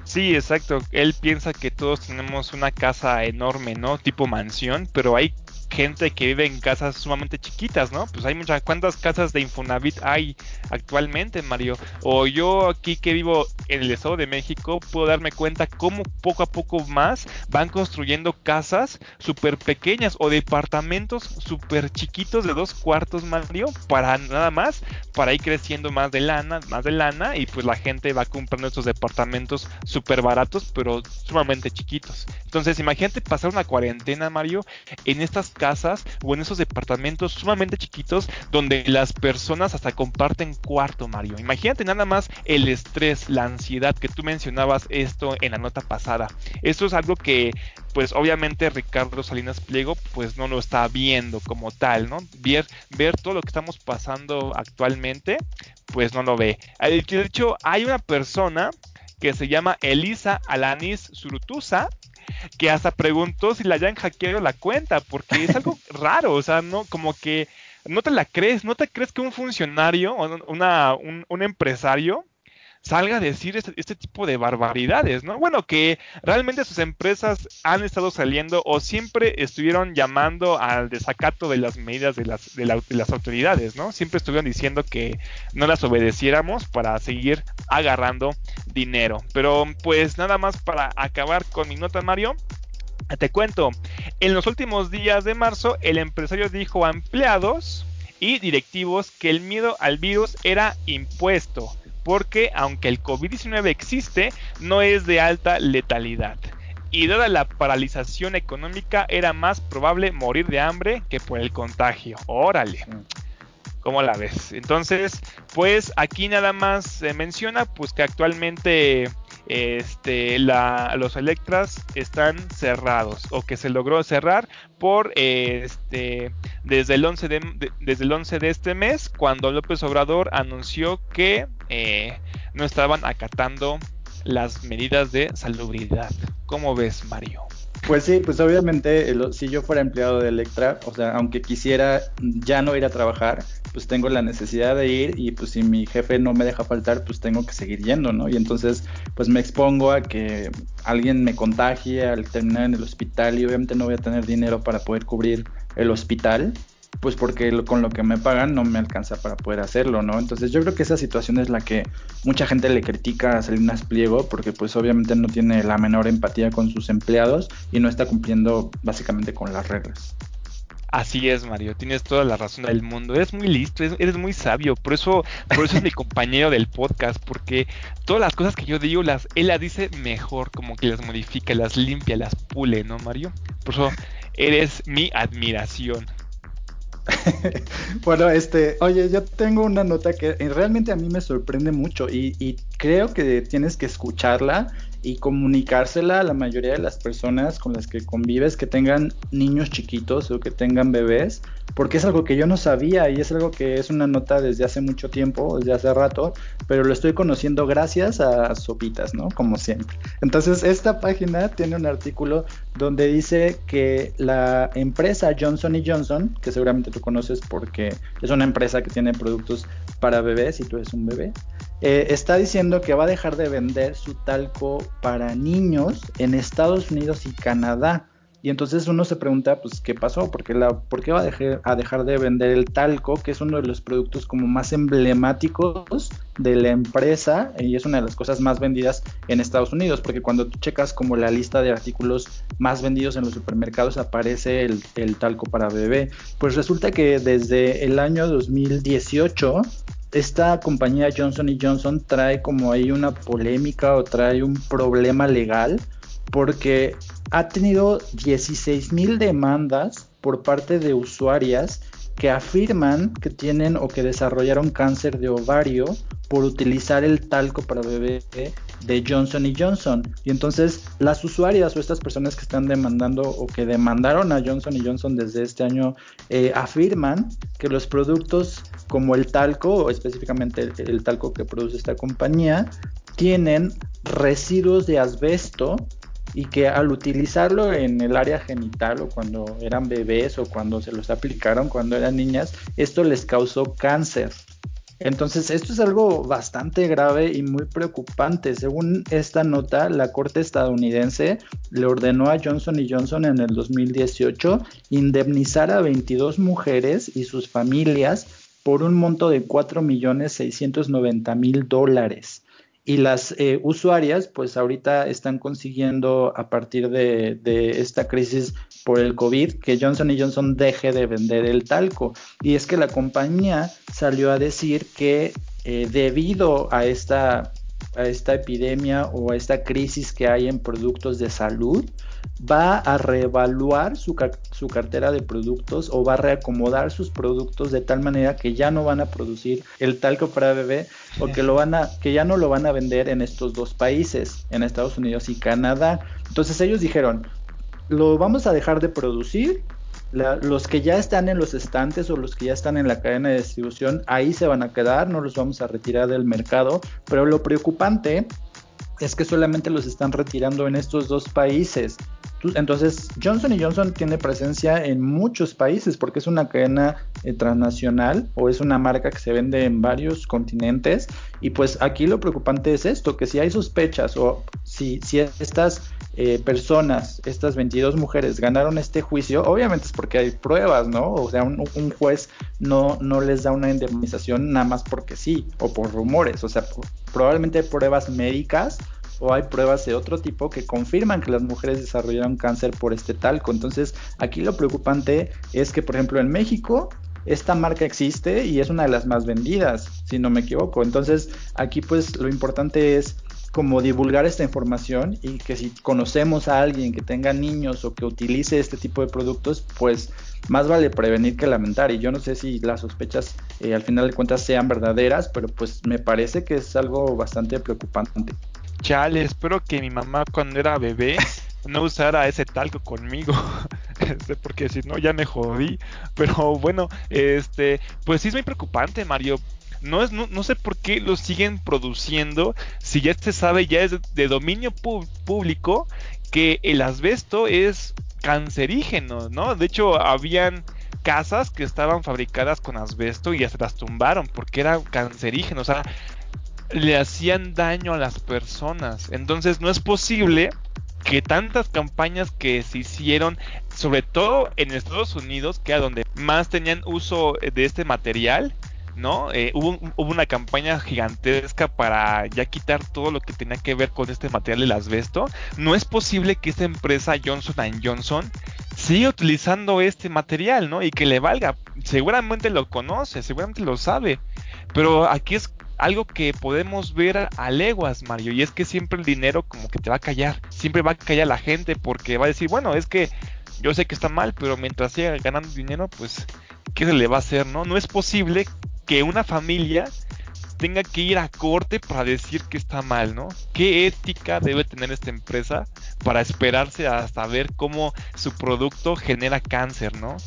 Sí, exacto. Él piensa que todos tenemos una casa enorme, ¿no? Tipo mansión, pero hay gente que vive en casas sumamente chiquitas, ¿no? Pues hay muchas, ¿cuántas casas de Infonavit hay actualmente, Mario? O yo aquí que vivo en el Estado de México, puedo darme cuenta cómo poco a poco más van construyendo casas súper pequeñas o departamentos súper chiquitos de dos cuartos, Mario, para nada más, para ir creciendo más de lana, más de lana, y pues la gente va comprando estos departamentos súper baratos, pero sumamente chiquitos. Entonces, imagínate pasar una cuarentena, Mario, en estas casas o en esos departamentos sumamente chiquitos donde las personas hasta comparten cuarto, Mario. Imagínate nada más el estrés, la ansiedad que tú mencionabas esto en la nota pasada. Esto es algo que pues obviamente Ricardo Salinas Pliego pues no lo está viendo como tal, ¿no? Ver, ver todo lo que estamos pasando actualmente pues no lo ve. De hecho hay una persona que se llama Elisa Alanis Surutusa que hasta preguntó si le hayan hackeado la cuenta, porque es algo [LAUGHS] raro, o sea, no, como que no te la crees, no te crees que un funcionario o una, un, un empresario salga a decir este, este, tipo de barbaridades, ¿no? Bueno, que realmente sus empresas han estado saliendo o siempre estuvieron llamando al desacato de las medidas de las, de, las autoridades, ¿no? Siempre estuvieron diciendo que no las obedeciéramos para seguir agarrando dinero. Pero pues nada más para acabar con mi nota, Mario. Te cuento, en los últimos días de marzo el empresario dijo a empleados y directivos que el miedo al virus era impuesto porque aunque el COVID-19 existe, no es de alta letalidad. Y dada la paralización económica, era más probable morir de hambre que por el contagio. Órale. ¿Cómo la ves? Entonces, pues aquí nada más se menciona pues que actualmente este, los Electras están cerrados o que se logró cerrar por este, desde, el 11 de, desde el 11 de este mes cuando López Obrador anunció que eh, no estaban acatando las medidas de salubridad. ¿Cómo ves, Mario? Pues sí, pues obviamente si yo fuera empleado de Electra, o sea, aunque quisiera ya no ir a trabajar, pues tengo la necesidad de ir y pues si mi jefe no me deja faltar, pues tengo que seguir yendo, ¿no? Y entonces pues me expongo a que alguien me contagie al terminar en el hospital y obviamente no voy a tener dinero para poder cubrir el hospital pues porque con lo que me pagan no me alcanza para poder hacerlo, ¿no? Entonces yo creo que esa situación es la que mucha gente le critica a Salinas Pliego porque pues obviamente no tiene la menor empatía con sus empleados y no está cumpliendo básicamente con las reglas. Así es, Mario, tienes toda la razón del mundo. Eres muy listo, eres, muy sabio. Por eso, por eso es mi [LAUGHS] compañero del podcast, porque todas las cosas que yo digo, las, él las dice mejor, como que las modifica, las limpia, las pule, ¿no, Mario? Por eso eres mi admiración. [LAUGHS] bueno, este, oye, yo tengo una nota que realmente a mí me sorprende mucho y, y, creo que tienes que escucharla y comunicársela a la mayoría de las personas con las que convives que tengan niños chiquitos o que tengan bebés, porque es algo que yo no sabía y es algo que es una nota desde hace mucho tiempo, desde hace rato, pero lo estoy conociendo gracias a Sopitas, ¿no? Como siempre. Entonces, esta página tiene un artículo donde dice que la empresa Johnson Johnson, que seguramente tú conoces porque es una empresa que tiene productos para bebés y tú eres un bebé, eh, está diciendo que va a dejar de vender su talco para niños en Estados Unidos y Canadá. Y entonces uno se pregunta, pues, ¿qué pasó? ¿Por qué, va a dejar, de vender el talco, que es uno de los productos como más emblemáticos de la empresa y es una de las cosas más vendidas en Estados Unidos? Porque cuando tú checas como la lista de artículos más vendidos en los supermercados aparece el talco para bebé. Pues resulta que desde el año 2018 esta compañía Johnson Johnson trae como ahí una polémica o trae un problema legal porque ha tenido 16 mil demandas por parte de usuarias que afirman que tienen o que desarrollaron cáncer de ovario por utilizar el talco para bebé de Johnson Johnson. Y entonces las usuarias o estas personas que están demandando o que demandaron a Johnson Johnson desde este año eh, afirman que los productos como el talco, o específicamente el talco que produce esta compañía, tienen residuos de asbesto y que al utilizarlo en el área genital o cuando eran bebés o cuando se los aplicaron cuando eran niñas, esto les causó cáncer. Entonces, esto es algo bastante grave y muy preocupante. Según esta nota, la Corte estadounidense le ordenó a Johnson Johnson en el 2018 indemnizar a 22 mujeres y sus familias por un monto de 4.690.000 dólares y las eh, usuarias pues ahorita están consiguiendo a partir de, esta crisis por el COVID que Johnson Johnson deje de vender el talco y es que la compañía salió a decir que eh, debido a esta a esta epidemia o a esta crisis que hay en productos de salud, va a reevaluar su, su, cartera de productos o va a reacomodar sus productos de tal manera que ya no van a producir el talco para bebé o que, lo van a, que ya no lo van a vender en estos dos países, en Estados Unidos y Canadá. Entonces ellos dijeron, lo vamos a dejar de producir los que ya están en los estantes o los que ya están en la cadena de distribución, ahí se van a quedar, no los vamos a retirar del mercado, pero lo preocupante es que solamente los están retirando en estos dos países. Entonces, Johnson Johnson tiene presencia en muchos países porque es una cadena eh, transnacional o es una marca que se vende en varios continentes. Y pues aquí lo preocupante es esto, que si hay sospechas o si, estas eh, personas, estas 22 mujeres ganaron este juicio, obviamente es porque hay pruebas, ¿no? O sea, un, juez no, no les da una indemnización nada más porque sí, o por rumores, o sea, probablemente hay pruebas médicas o hay pruebas de otro tipo que confirman que las mujeres desarrollaron cáncer por este talco. Entonces, aquí lo preocupante es que, por ejemplo, en México, esta marca existe y es una de las más vendidas, si no me equivoco. Entonces, aquí pues lo importante es como divulgar esta información y que si conocemos a alguien que tenga niños o que utilice este tipo de productos, pues más vale prevenir que lamentar. Y yo no sé si las sospechas eh, al final de cuentas sean verdaderas, pero pues me parece que es algo bastante preocupante. Chale, espero que mi mamá cuando era bebé [LAUGHS] no usara ese talco conmigo. [LAUGHS] Este, porque si no ya me jodí. Pero bueno, este, pues sí es muy preocupante, Mario, no, es, no, sé por qué lo siguen produciendo si ya se sabe, ya es de, dominio público que el asbesto es cancerígeno, ¿no? De hecho, habían casas que estaban fabricadas con asbesto y se las tumbaron porque era cancerígeno, o sea, le hacían daño a las personas. Entonces no es posible que tantas campañas que se hicieron, sobre todo en Estados Unidos, que era donde más tenían uso de este material, ¿no? Eh, hubo, una campaña gigantesca para ya quitar todo lo que tenía que ver con este material del asbesto. No es posible que esta empresa Johnson Johnson siga utilizando este material, ¿no? Y que le valga. Seguramente lo conoce, seguramente lo sabe. Pero aquí es algo que podemos ver a leguas, Mario, y es que siempre el dinero como que te va a callar, siempre va a callar la gente porque va a decir, bueno, es que yo sé que está mal, pero mientras siga ganando dinero, pues, ¿qué se le va a hacer, no? No es posible que una familia tenga que ir a corte para decir que está mal, ¿no? ¿Qué ética debe tener esta empresa para esperarse hasta ver cómo su producto genera cáncer, ¿no?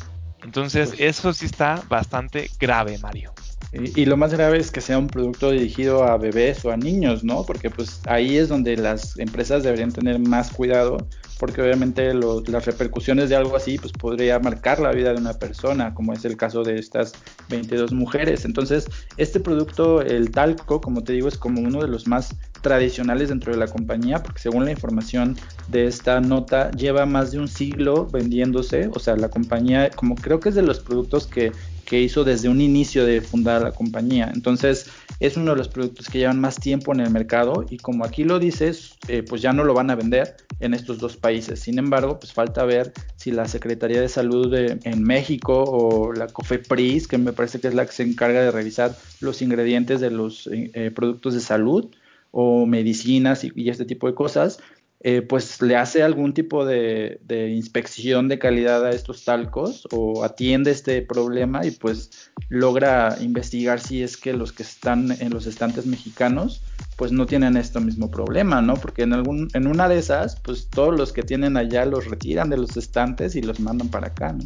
Entonces, pues eso sí está bastante grave, Mario. Y, lo más grave es que sea un producto dirigido a bebés o a niños, ¿no? Porque pues ahí es donde las empresas deberían tener más cuidado, porque obviamente las repercusiones de algo así pues podría marcar la vida de una persona, como es el caso de estas 22 mujeres. Entonces, este producto, el talco, como te digo, es como uno de los más tradicionales dentro de la compañía, porque según la información de esta nota, lleva más de un siglo vendiéndose, o sea, la compañía, como creo que es de los productos que que hizo desde un inicio de fundar la compañía. Entonces es uno de los productos que llevan más tiempo en el mercado y como aquí lo dices, eh, pues ya no lo van a vender en estos dos países. Sin embargo, pues falta ver si la Secretaría de Salud en México o la COFEPRIS, que me parece que es la que se encarga de revisar los ingredientes de los eh, productos de salud o medicinas y este tipo de cosas, eh, pues le hace algún tipo de, inspección de calidad a estos talcos o atiende este problema y pues logra investigar si es que los que están en los estantes mexicanos pues no tienen este mismo problema, ¿no? Porque en algún en una de esas pues todos los que tienen allá los retiran de los estantes y los mandan para acá, ¿no?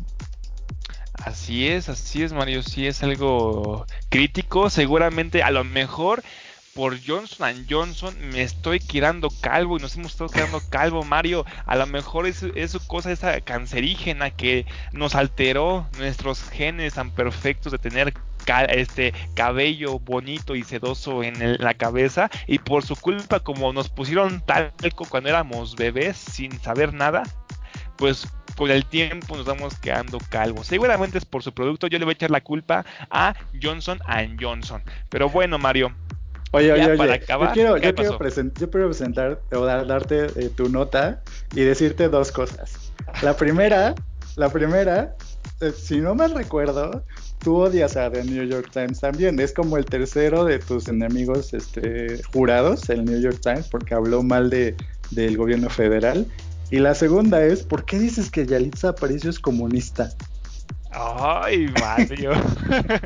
Así es, así es, Mario, sí es algo crítico, seguramente a lo mejor por Johnson Johnson me estoy quedando calvo y nos hemos estado quedando calvo, Mario. A lo mejor es, su cosa esa cancerígena que nos alteró nuestros genes tan perfectos de tener este cabello bonito y sedoso en la cabeza y por su culpa como nos pusieron talco cuando éramos bebés sin saber nada, pues con el tiempo nos vamos quedando calvos. Seguramente es por su producto, yo le voy a echar la culpa a Johnson Johnson. Pero bueno, Mario, Oye, oye, oye. yo quiero, yo quiero, presentar o darte eh, tu nota y decirte dos cosas. La primera, la primera, eh, si no me recuerdo, tú odias a The New York Times también. Es como el tercero de tus enemigos este, jurados, el New York Times, porque habló mal de, del gobierno federal. Y la segunda es, ¿por qué dices que Yalitza Aparicio es comunista? Ay, Mario.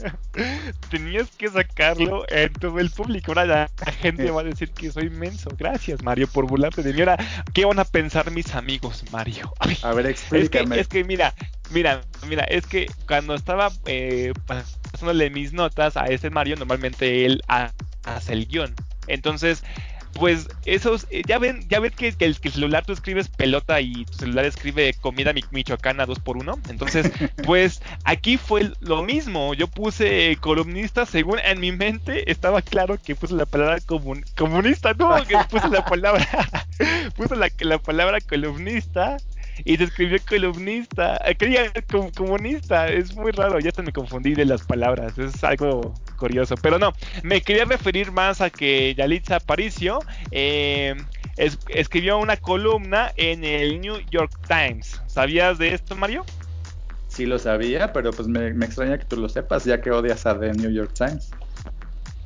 [LAUGHS] Tenías que sacarlo en todo el público. Ahora la, gente va a decir que soy inmenso. Gracias, Mario, por burlarte de mí. Ahora, ¿qué van a pensar mis amigos, Mario? a ver, explícame. Es que, mira, mira, mira, es que cuando estaba eh, pasándole mis notas a ese Mario, normalmente él hace el guion. Entonces, pues esos, eh, ya ven, ya ven que, el, celular tú escribes pelota y tu celular escribe comida michoacana 2 por 1 Entonces, [LAUGHS] pues aquí fue lo mismo. Yo puse columnista, según en mi mente estaba claro que puse la palabra comunista, no, que puse la palabra, [LAUGHS] puse la, la palabra columnista y te escribió columnista, quería comunista, es muy raro, ya hasta me confundí de las palabras, es algo curioso, pero no, me quería referir más a que Yalitza Aparicio eh, escribió una columna en el New York Times, ¿sabías de esto, Mario? Sí lo sabía, pero pues me, me extraña que tú lo sepas, ya que odias a The New York Times.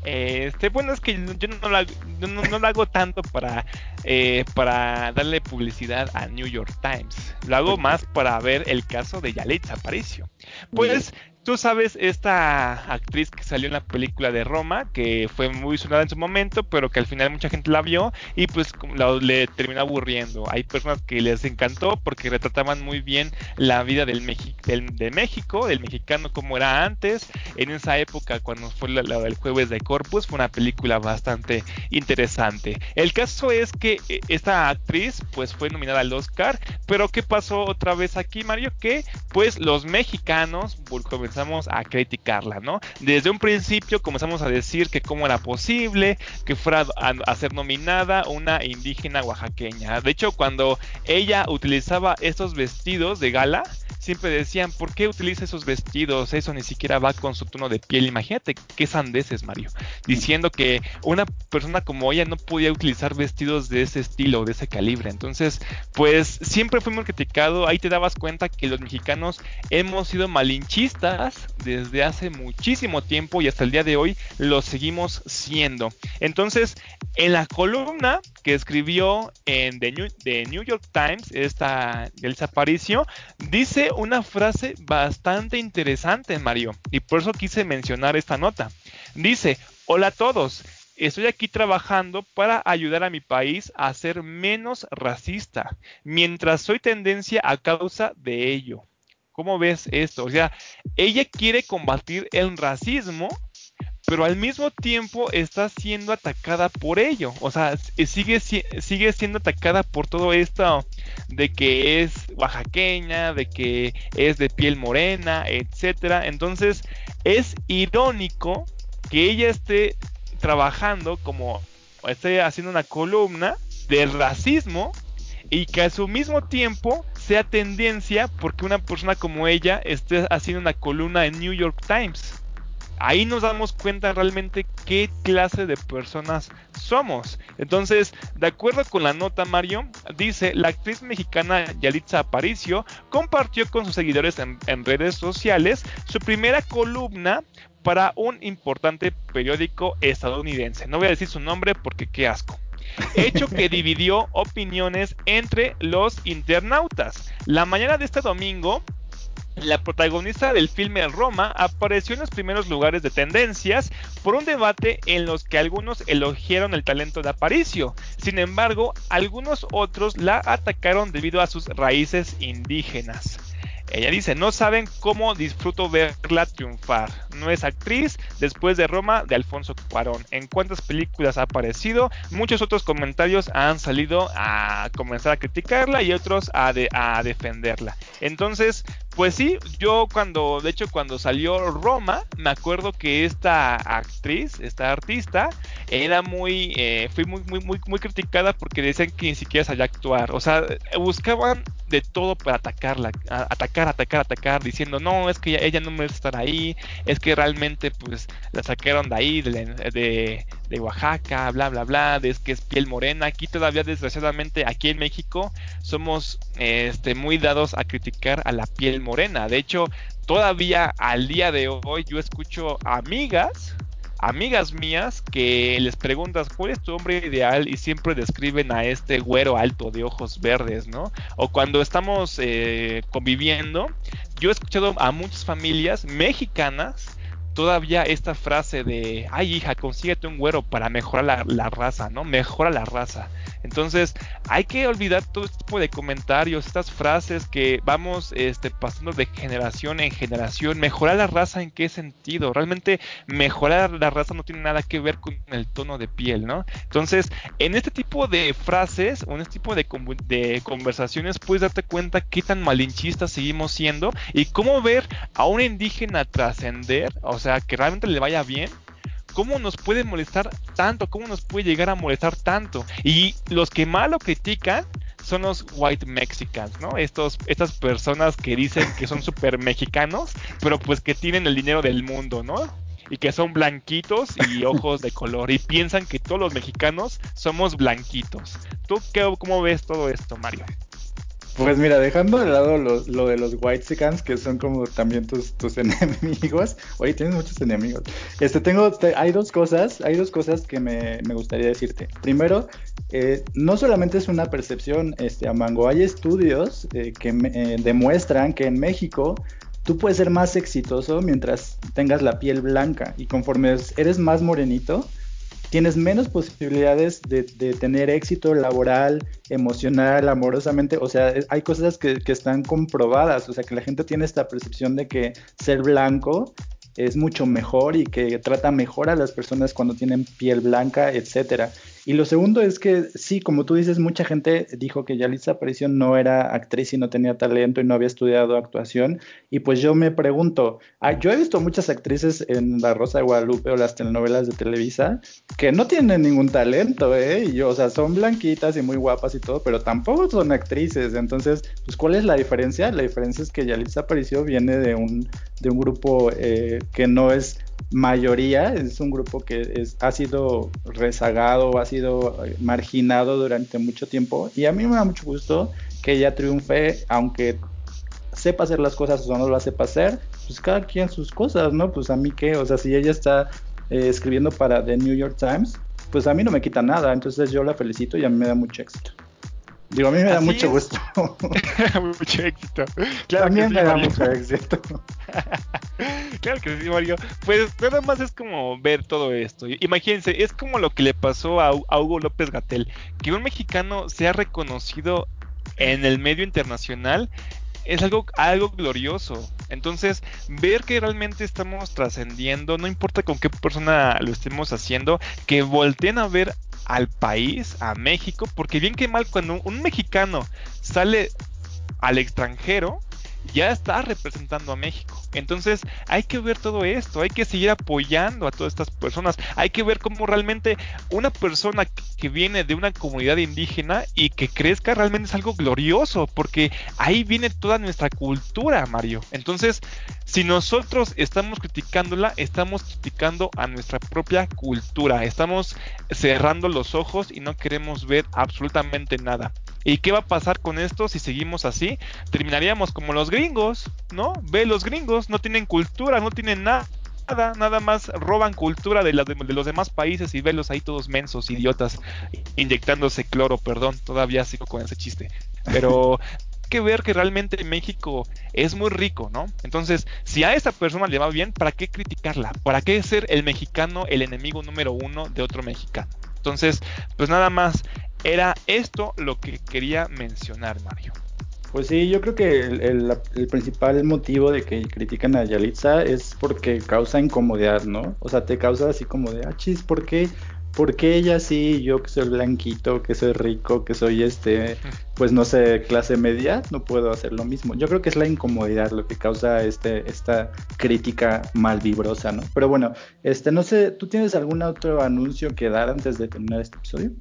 Este, bueno, es que yo no lo, no, hago tanto para, eh, para darle publicidad a New York Times. Lo hago más para ver el caso de Yalitza Aparicio. Pues Tú sabes, esta actriz que salió en la película de Roma, que fue muy sonada en su momento, pero que al final mucha gente la vio y pues le terminó aburriendo. Hay personas que les encantó porque retrataban muy bien la vida de México, del mexicano como era antes. En esa época, cuando fue la, del jueves de Corpus, fue una película bastante interesante. El caso es que eh, esta actriz pues fue nominada al Oscar, pero ¿qué pasó otra vez aquí, Mario? Que pues los mexicanos, comenzamos a criticarla, ¿no? Desde un principio comenzamos a decir que cómo era posible que fuera a, ser nominada una indígena oaxaqueña. De hecho, cuando ella utilizaba estos vestidos de gala, siempre decían, ¿por qué utiliza esos vestidos? Eso ni siquiera va con su tono de piel. Imagínate qué sandeces, Mario. Diciendo que una persona como ella no podía utilizar vestidos de ese estilo, de ese calibre. Entonces, pues siempre fuimos criticados. Ahí te dabas cuenta que los mexicanos hemos sido malinchistas desde hace muchísimo tiempo y hasta el día de hoy lo seguimos siendo. Entonces, en la columna que escribió en The New, York Times, esta Elsa Aparicio, dice una frase bastante interesante, Mario, y por eso quise mencionar esta nota. Dice, hola a todos. Estoy aquí trabajando para ayudar a mi país a ser menos racista, mientras soy tendencia a causa de ello. ¿Cómo ves esto? O sea, ella quiere combatir el racismo, pero al mismo tiempo está siendo atacada por ello. O sea, sigue, sigue siendo atacada por todo esto de que es oaxaqueña, de que es de piel morena, etcétera. Entonces, es irónico que ella esté trabajando como esté haciendo una columna del racismo y que a su mismo tiempo sea tendencia porque una persona como ella esté haciendo una columna en New York Times. Ahí nos damos cuenta realmente qué clase de personas somos. Entonces, de acuerdo con la nota Mario, dice, la actriz mexicana Yalitza Aparicio compartió con sus seguidores en, en redes sociales su primera columna para un importante periódico estadounidense. No voy a decir su nombre porque qué asco. Hecho que [LAUGHS] dividió opiniones entre los internautas. La mañana de este domingo, la protagonista del filme Roma apareció en los primeros lugares de tendencias por un debate en los que algunos elogiaron el talento de Aparicio. Sin embargo, algunos otros la atacaron debido a sus raíces indígenas. Ella dice, no saben cómo disfruto verla triunfar. No es actriz después de Roma de Alfonso Cuarón. En cuántas películas ha aparecido, muchos otros comentarios han salido a comenzar a criticarla y otros a, a defenderla. Entonces, pues sí, yo cuando, de hecho, cuando salió Roma, me acuerdo que esta actriz, esta artista, era muy, eh, fui muy, muy, muy, muy criticada porque decían que ni siquiera sabía actuar. O sea, buscaban de todo para atacarla, atacar, atacar, atacar, diciendo, no, es que ella, no merece estar ahí, es que realmente, pues, la sacaron de ahí, de, de, Oaxaca, bla, bla, bla, es que es piel morena. Aquí todavía, desgraciadamente, aquí en México, somos este, muy dados a criticar a la piel morena. De hecho, todavía al día de hoy yo escucho amigas, amigas mías que les preguntas cuál es tu hombre ideal y siempre describen a este güero alto de ojos verdes, ¿no? O cuando estamos eh, conviviendo, yo he escuchado a muchas familias mexicanas todavía esta frase de, ay hija, consíguete un güero para mejorar la, la, raza, ¿no? Mejora la raza. Entonces, hay que olvidar todo este tipo de comentarios, estas frases que vamos este, pasando de generación en generación. Mejorar la raza, ¿en qué sentido? Realmente mejorar la raza no tiene nada que ver con el tono de piel, ¿no? Entonces, en este tipo de frases o en este tipo de, de conversaciones, puedes darte cuenta qué tan malinchistas seguimos siendo y cómo ver a un indígena trascender, o sea, que realmente le vaya bien, ¿cómo nos puede molestar tanto? ¿Cómo nos puede llegar a molestar tanto? Y los que más lo critican son los white mexicans, ¿no? Estos, estas personas que dicen que son super mexicanos, pero pues que tienen el dinero del mundo, ¿no? Y que son blanquitos y [LAUGHS] ojos de color. Y piensan que todos los mexicanos somos blanquitos. ¿Tú qué, cómo ves todo esto, Mario? Pues mira, dejando de lado lo, de los White Sicans, que son como también tus, tus [LAUGHS] enemigos. Oye, tienes muchos enemigos. Este, tengo, hay dos cosas, hay dos cosas que me, me gustaría decirte. Primero, eh, no solamente es una percepción, este, Amango, hay estudios eh, que eh, demuestran que en México tú puedes ser más exitoso mientras tengas la piel blanca y conforme eres más morenito, tienes menos posibilidades de, tener éxito laboral, emocional, amorosamente. O sea, hay cosas que, están comprobadas. O sea, que la gente tiene esta percepción de que ser blanco es mucho mejor y que trata mejor a las personas cuando tienen piel blanca, etcétera. Y lo segundo es que sí, como tú dices, mucha gente dijo que Yalitza Aparicio no era actriz y no tenía talento y no había estudiado actuación. Y pues yo me pregunto, ah, yo he visto muchas actrices en La Rosa de Guadalupe o las telenovelas de Televisa que no tienen ningún talento, ¿eh? Y yo, o sea, son blanquitas y muy guapas y todo, pero tampoco son actrices. Entonces, pues, ¿cuál es la diferencia? La diferencia es que Yalitza Aparicio viene de un, de un grupo eh, que no es mayoría, es un grupo que ha sido rezagado, ha sido eh, marginado durante mucho tiempo y a mí me da mucho gusto que ella triunfe, aunque sepa hacer las cosas o no lo sepa hacer, pues cada quien sus cosas, ¿no? Pues a mí qué, o sea, si ella está eh, escribiendo para The New York Times, pues a mí no me quita nada, entonces yo la felicito y a mí me da mucho éxito. Digo, a mí me da mucho gusto. [LAUGHS] mucho éxito. Claro También me da mucho éxito. [LAUGHS] claro que sí, Mario. Pues nada más es como ver todo esto. Imagínense, es como lo que le pasó a, Hugo López Gatel, que un mexicano se ha reconocido en el medio internacional es algo, algo glorioso. Entonces, ver que realmente estamos trascendiendo, no importa con qué persona lo estemos haciendo, que volteen a ver al país, a México, porque bien que mal cuando un mexicano sale al extranjero, ya está representando a México. Entonces hay que ver todo esto, hay que seguir apoyando a todas estas personas, hay que ver cómo realmente una persona que viene de una comunidad indígena y que crezca realmente es algo glorioso, porque ahí viene toda nuestra cultura, Mario. Entonces, si nosotros estamos criticándola, estamos criticando a nuestra propia cultura, estamos cerrando los ojos y no queremos ver absolutamente nada. ¿Y qué va a pasar con esto si seguimos así? Terminaríamos como los gringos, ¿no? Ve los gringos, no tienen cultura, no tienen nada. Nada, más roban cultura de, de, los demás países y velos ahí todos mensos, idiotas, inyectándose cloro, perdón, todavía sigo con ese chiste. Pero [LAUGHS] que ver que realmente México es muy rico, ¿no? Entonces, si a esa persona le va bien, ¿para qué criticarla? ¿Para qué ser el mexicano el enemigo número uno de otro mexicano? Entonces, pues nada más, era esto lo que quería mencionar, Mario. Pues sí, yo creo que el, principal motivo de que critican a Yalitza es porque causa incomodidad, ¿no? O sea, te causa así como de, ah, chis, ¿por qué? ¿Por qué ella sí, yo que soy blanquito, que soy rico, que soy este, [LAUGHS] pues no sé, clase media, no puedo hacer lo mismo? Yo creo que es la incomodidad lo que causa este, esta crítica malvibrosa, ¿no? Pero bueno, este, no sé, ¿tú tienes algún otro anuncio que dar antes de terminar este episodio?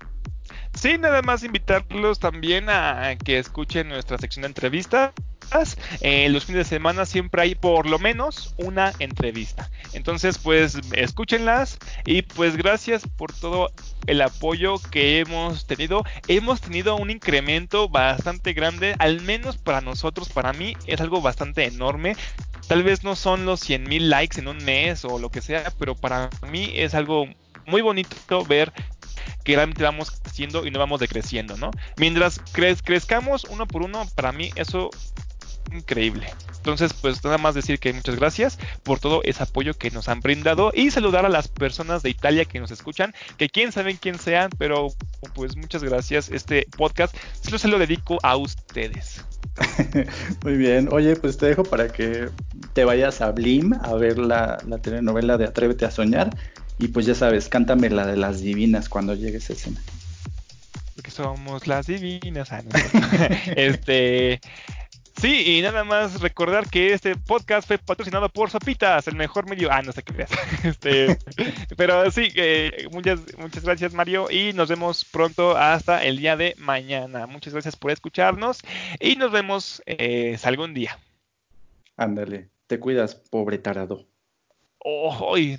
Sí, nada más invitarlos también a que escuchen nuestra sección de entrevistas. Eh, los fines de semana siempre hay por lo menos una entrevista. Entonces, pues escúchenlas y pues gracias por todo el apoyo que hemos tenido. Hemos tenido un incremento bastante grande, al menos para nosotros, para mí es algo bastante enorme. Tal vez no son los 100 mil likes en un mes o lo que sea, pero para mí es algo muy bonito ver que realmente vamos creciendo y no vamos decreciendo, ¿no? Mientras crezcamos uno por uno, para mí eso increíble. Entonces, pues nada más decir que muchas gracias por todo ese apoyo que nos han brindado y saludar a las personas de Italia que nos escuchan, que quién saben quién sean, pero pues muchas gracias. Este podcast solo se lo dedico a ustedes. [LAUGHS] Muy bien, oye, pues te dejo para que te vayas a Blim a ver la, la telenovela de Atrévete a Soñar y pues ya sabes, cántame la de las divinas cuando llegue esa escena. Porque somos las divinas. Ah, [LAUGHS] este. Sí, y nada más recordar que este podcast fue patrocinado por Sopitas, el mejor medio. Ah, no sé qué creas. [LAUGHS] Este, pero sí, muchas, muchas gracias, Mario, y nos vemos pronto hasta el día de mañana. Muchas gracias por escucharnos y nos vemos eh, algún día. Ándale, te cuidas, pobre tarado. Oh,